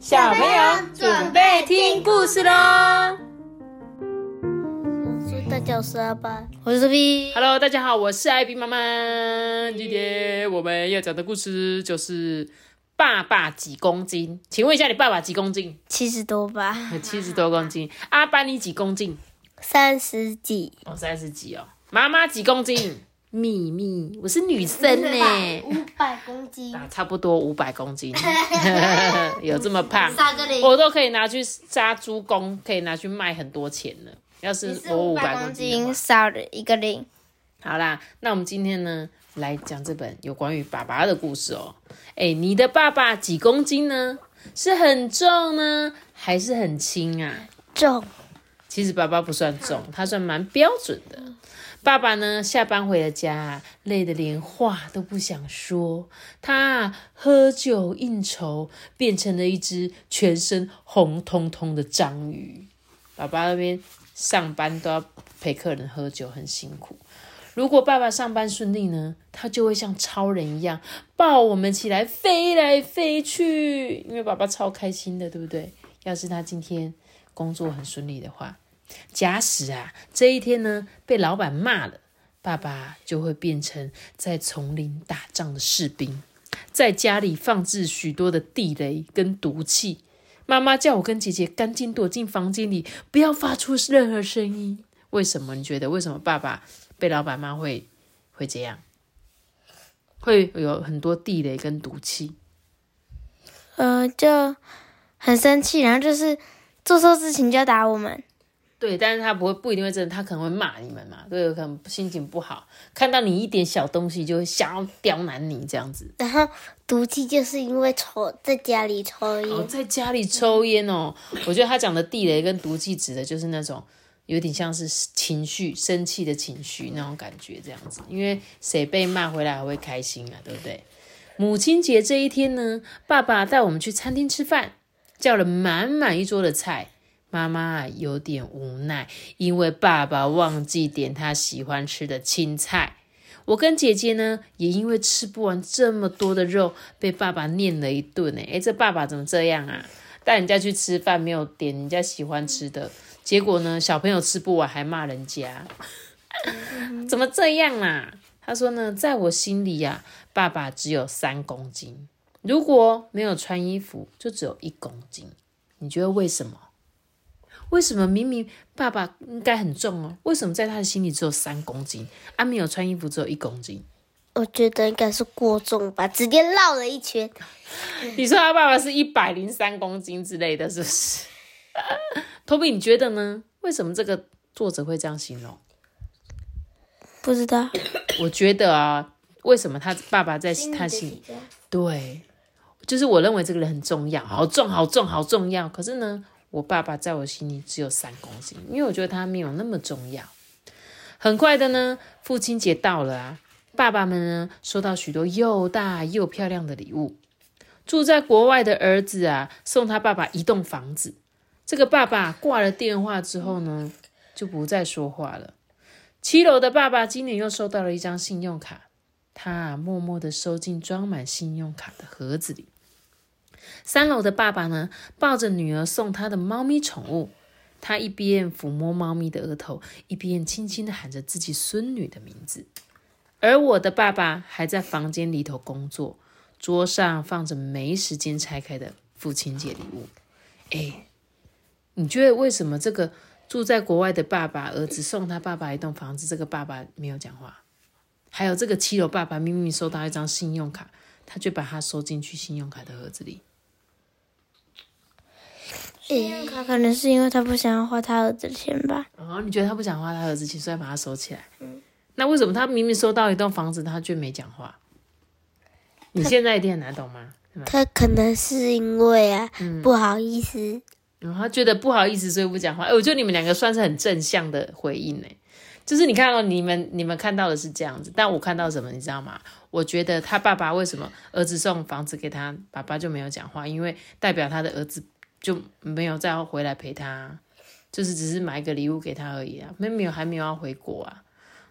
小朋友准备听故事喽大家好，我是阿爸，我是 B。！Hello，大家好，我是艾比妈妈。今天我们要讲的故事就是爸爸几公斤？请问一下，你爸爸几公斤？七十多吧，七十多公斤。阿班你几公斤？三十几，哦，三十几哦。妈妈几公斤？秘密，我是女生呢。五百公斤，啊，差不多五百公斤，有这么胖？我都可以拿去杀猪公，可以拿去卖很多钱了。要是我五百公斤，少了一个零。好啦，那我们今天呢来讲这本有关于爸爸的故事哦。哎，你的爸爸几公斤呢？是很重呢，还是很轻啊？重，其实爸爸不算重，他算蛮标准的。爸爸呢，下班回了家，累得连话都不想说。他喝酒应酬，变成了一只全身红彤彤的章鱼。爸爸那边上班都要陪客人喝酒，很辛苦。如果爸爸上班顺利呢，他就会像超人一样抱我们起来飞来飞去，因为爸爸超开心的，对不对？要是他今天工作很顺利的话，假使啊这一天呢被老板骂了，爸爸就会变成在丛林打仗的士兵，在家里放置许多的地雷跟毒气。妈妈叫我跟姐姐赶紧躲进房间里，不要发出任何声音。为什么？你觉得为什么爸爸被老板骂会会这样？会有很多地雷跟毒气。呃，就很生气，然后就是做错事情就要打我们。对，但是他不会不一定会真的，他可能会骂你们嘛，对，可能心情不好，看到你一点小东西就会想要刁难你这样子。然后毒气就是因为抽在家里抽烟，哦，在家里抽烟哦，我觉得他讲的地雷跟毒气指的就是那种有点像是情绪、生气的情绪那种感觉这样子。因为谁被骂回来还会开心啊，对不对？母亲节这一天呢，爸爸带我们去餐厅吃饭，叫了满满一桌的菜。妈妈有点无奈，因为爸爸忘记点他喜欢吃的青菜。我跟姐姐呢，也因为吃不完这么多的肉，被爸爸念了一顿呢。诶，这爸爸怎么这样啊？带人家去吃饭，没有点人家喜欢吃的，结果呢，小朋友吃不完还骂人家，怎么这样啊？他说呢，在我心里呀、爸爸只有三公斤，如果没有穿衣服，就只有一公斤。你觉得为什么？为什么明明爸爸应该很重哦？为什么在他的心里只有三公斤？啊，没有穿衣服只有一公斤？我觉得应该是过重吧，直接绕了一圈。你说他爸爸是一百零三公斤之类的，是不是？托比，你觉得呢？为什么这个作者会这样形容？不知道，我觉得啊，为什么他爸爸在他心里？对，就是我认为这个人很重要，好重，好重，好重要。可是呢，我爸爸在我心里只有三公斤，因为我觉得他没有那么重要。很快的呢，父亲节到了啊，爸爸们呢收到许多又大又漂亮的礼物。住在国外的儿子啊，送他爸爸一栋房子。这个爸爸挂了电话之后呢，就不再说话了。七楼的爸爸今年又收到了一张信用卡，他默默的收进装满信用卡的盒子里。三楼的爸爸呢，抱着女儿送他的猫咪宠物，他一边抚摸猫咪的额头，一边轻轻的喊着自己孙女的名字。而我的爸爸还在房间里头工作，桌上放着没时间拆开的父亲节礼物。哎，你觉得为什么这个住在国外的爸爸儿子送他爸爸一栋房子，这个爸爸没有讲话？还有这个七楼爸爸明明收到一张信用卡，他却把它收进去信用卡的盒子里。信用卡可能是因为他不想要花他儿子的钱吧。哦，你觉得他不想花他儿子钱，所以把他收起来？那为什么他明明收到一栋房子，他却没讲话？你现在一定很难懂吗？他可能是因为啊，不好意思，然后他觉得不好意思，所以不讲话。哎，我觉得你们两个算是很正向的回应呢。就是你看到你们你们看到的是这样子，但我看到什么，你知道吗？我觉得他爸爸为什么儿子送房子给他，爸爸就没有讲话，因为代表他的儿子就没有再要回来陪他，就是只是买一个礼物给他而已啊，没没有还没有要回国啊。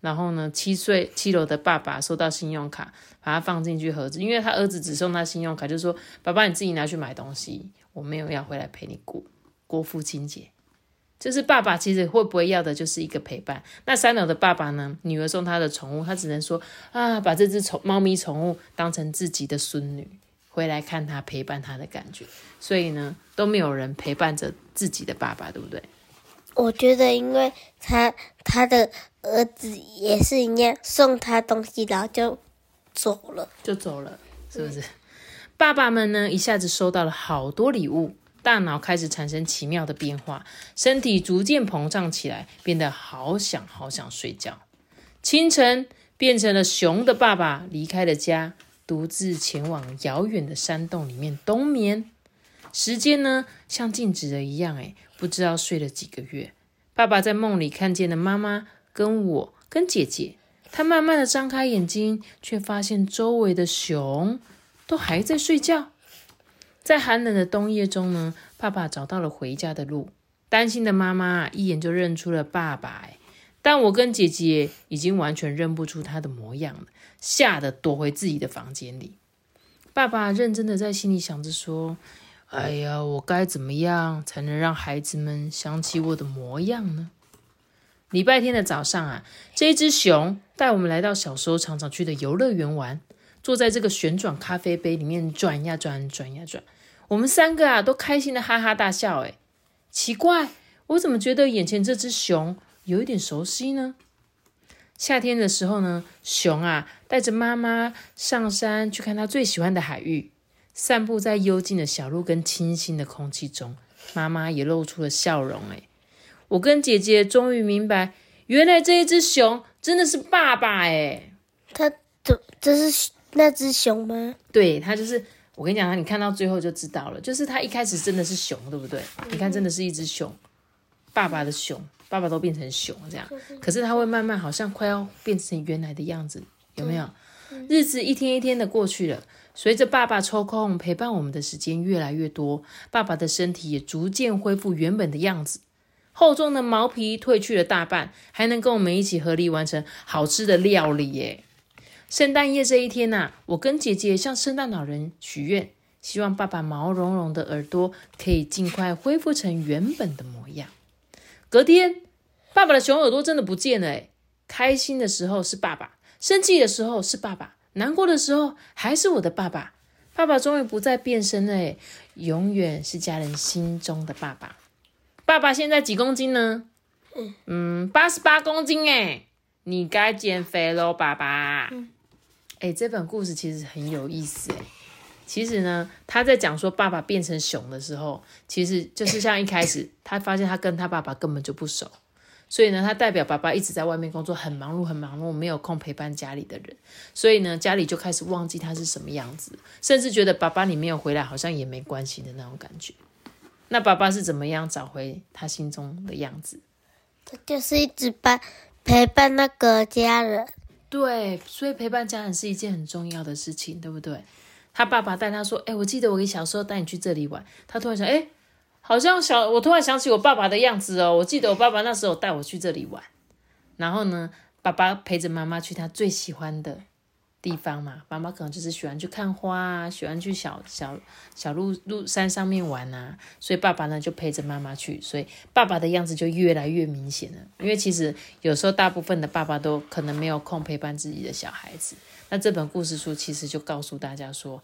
然后呢，七岁七楼的爸爸收到信用卡，把它放进去盒子，因为他儿子只送他信用卡，就说：“爸爸，你自己拿去买东西，我没有要回来陪你过过父亲节。”就是爸爸其实会不会要的就是一个陪伴。那三楼的爸爸呢？女儿送他的宠物，他只能说：“啊，把这只宠猫咪宠物当成自己的孙女回来看他，陪伴他的感觉。”所以呢，都没有人陪伴着自己的爸爸，对不对？我觉得，因为他他的儿子也是一样，送他东西，然后就走了，就走了，是不是？爸爸们呢，一下子收到了好多礼物。大脑开始产生奇妙的变化，身体逐渐膨胀起来，变得好想好想睡觉。清晨，变成了熊的爸爸离开了家，独自前往遥远的山洞里面冬眠。时间呢，像静止了一样，诶，不知道睡了几个月。爸爸在梦里看见了妈妈跟我跟姐姐，他慢慢的张开眼睛，却发现周围的熊都还在睡觉。在寒冷的冬夜中呢，爸爸找到了回家的路。担心的妈妈一眼就认出了爸爸，但我跟姐姐已经完全认不出他的模样了，吓得躲回自己的房间里。爸爸认真的在心里想着说：“哎呀，我该怎么样才能让孩子们想起我的模样呢？”礼拜天的早上啊，这一只熊带我们来到小时候常常去的游乐园玩。坐在这个旋转咖啡杯里面转呀转，转呀转，我们三个啊都开心的哈哈大笑。哎，奇怪，我怎么觉得眼前这只熊有一点熟悉呢？夏天的时候呢，熊啊带着妈妈上山去看他最喜欢的海域，散步在幽静的小路跟清新的空气中，妈妈也露出了笑容。哎，我跟姐姐终于明白，原来这一只熊真的是爸爸。哎，他这这是。那只熊吗？对，它就是我跟你讲，你看到最后就知道了，就是它一开始真的是熊，对不对？你看，真的是一只熊，爸爸的熊，爸爸都变成熊这样，可是它会慢慢好像快要变成原来的样子，有没有？日子一天一天的过去了，随着爸爸抽空陪伴我们的时间越来越多，爸爸的身体也逐渐恢复原本的样子，厚重的毛皮褪去了大半，还能跟我们一起合力完成好吃的料理耶。圣诞夜这一天呐，我跟姐姐向圣诞老人许愿，希望爸爸毛茸茸的耳朵可以尽快恢复成原本的模样。隔天，爸爸的熊耳朵真的不见了诶开心的时候是爸爸，生气的时候是爸爸，难过的时候还是我的爸爸。爸爸终于不再变身了诶永远是家人心中的爸爸。爸爸现在几公斤呢？嗯，八十八公斤诶你该减肥喽，爸爸。哎，这本故事其实很有意思哎。其实呢，他在讲说爸爸变成熊的时候，其实就是像一开始他发现他跟他爸爸根本就不熟，所以呢，他代表爸爸一直在外面工作，很忙碌，很忙碌，没有空陪伴家里的人，所以呢，家里就开始忘记他是什么样子，甚至觉得爸爸你没有回来好像也没关系的那种感觉。那爸爸是怎么样找回他心中的样子？他就是一直陪陪伴那个家人。对，所以陪伴家人是一件很重要的事情，对不对？他爸爸带他说：“哎，我记得我小时候带你去这里玩。”他突然想：“哎，好像小……我突然想起我爸爸的样子哦。我记得我爸爸那时候带我去这里玩。然后呢，爸爸陪着妈妈去他最喜欢的。”地方嘛，妈妈可能就是喜欢去看花啊，喜欢去小小小路路山上面玩啊，所以爸爸呢就陪着妈妈去，所以爸爸的样子就越来越明显了。因为其实有时候大部分的爸爸都可能没有空陪伴自己的小孩子，那这本故事书其实就告诉大家说，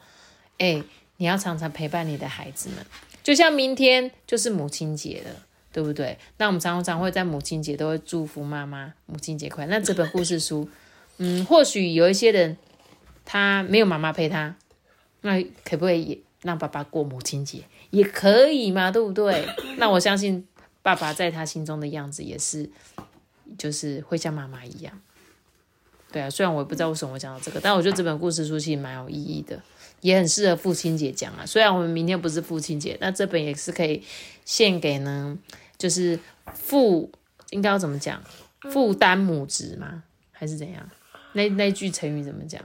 哎，你要常常陪伴你的孩子们，就像明天就是母亲节了，对不对？那我们常常会在母亲节都会祝福妈妈母亲节快乐。那这本故事书，嗯，或许有一些人。他没有妈妈陪他，那可不可以让爸爸过母亲节？也可以嘛，对不对？那我相信爸爸在他心中的样子也是，就是会像妈妈一样。对啊，虽然我也不知道为什么我讲到这个，但我觉得这本故事书其实蛮有意义的，也很适合父亲节讲啊。虽然我们明天不是父亲节，那这本也是可以献给呢，就是父应该要怎么讲？负担母职吗？还是怎样？那那句成语怎么讲？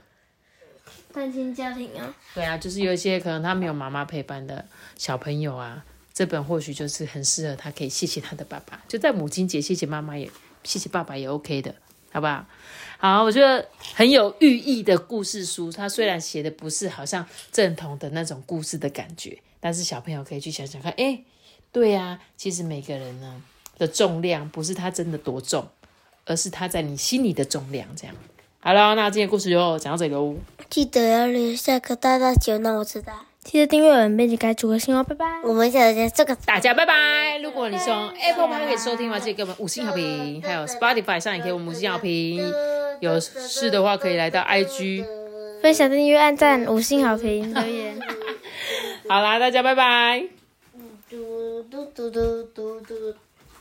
单亲家庭啊，对啊，就是有一些可能他没有妈妈陪伴的小朋友啊，这本或许就是很适合他，可以谢谢他的爸爸，就在母亲节谢谢妈妈也谢谢爸爸也 OK 的，好不好？好，我觉得很有寓意的故事书。它虽然写的不是好像正统的那种故事的感觉，但是小朋友可以去想想看，哎，对呀，其实每个人呢的重量不是他真的多重，而是他在你心里的重量。这样，好了，那今天故事就讲到这里喽。记得要留下个大大球，让我知道。记得订阅我们编辑该主个信哦，拜拜。我们下次见，这个大家拜拜。如果你是用 Apple Park 可以收听的话，记得给我们五星好评。还有 Spotify 上也可以我们五星好评。有事的话可以来到 IG 分享、订阅、按赞、五星好评、留言。好啦，大家拜拜。嘟嘟嘟嘟嘟嘟。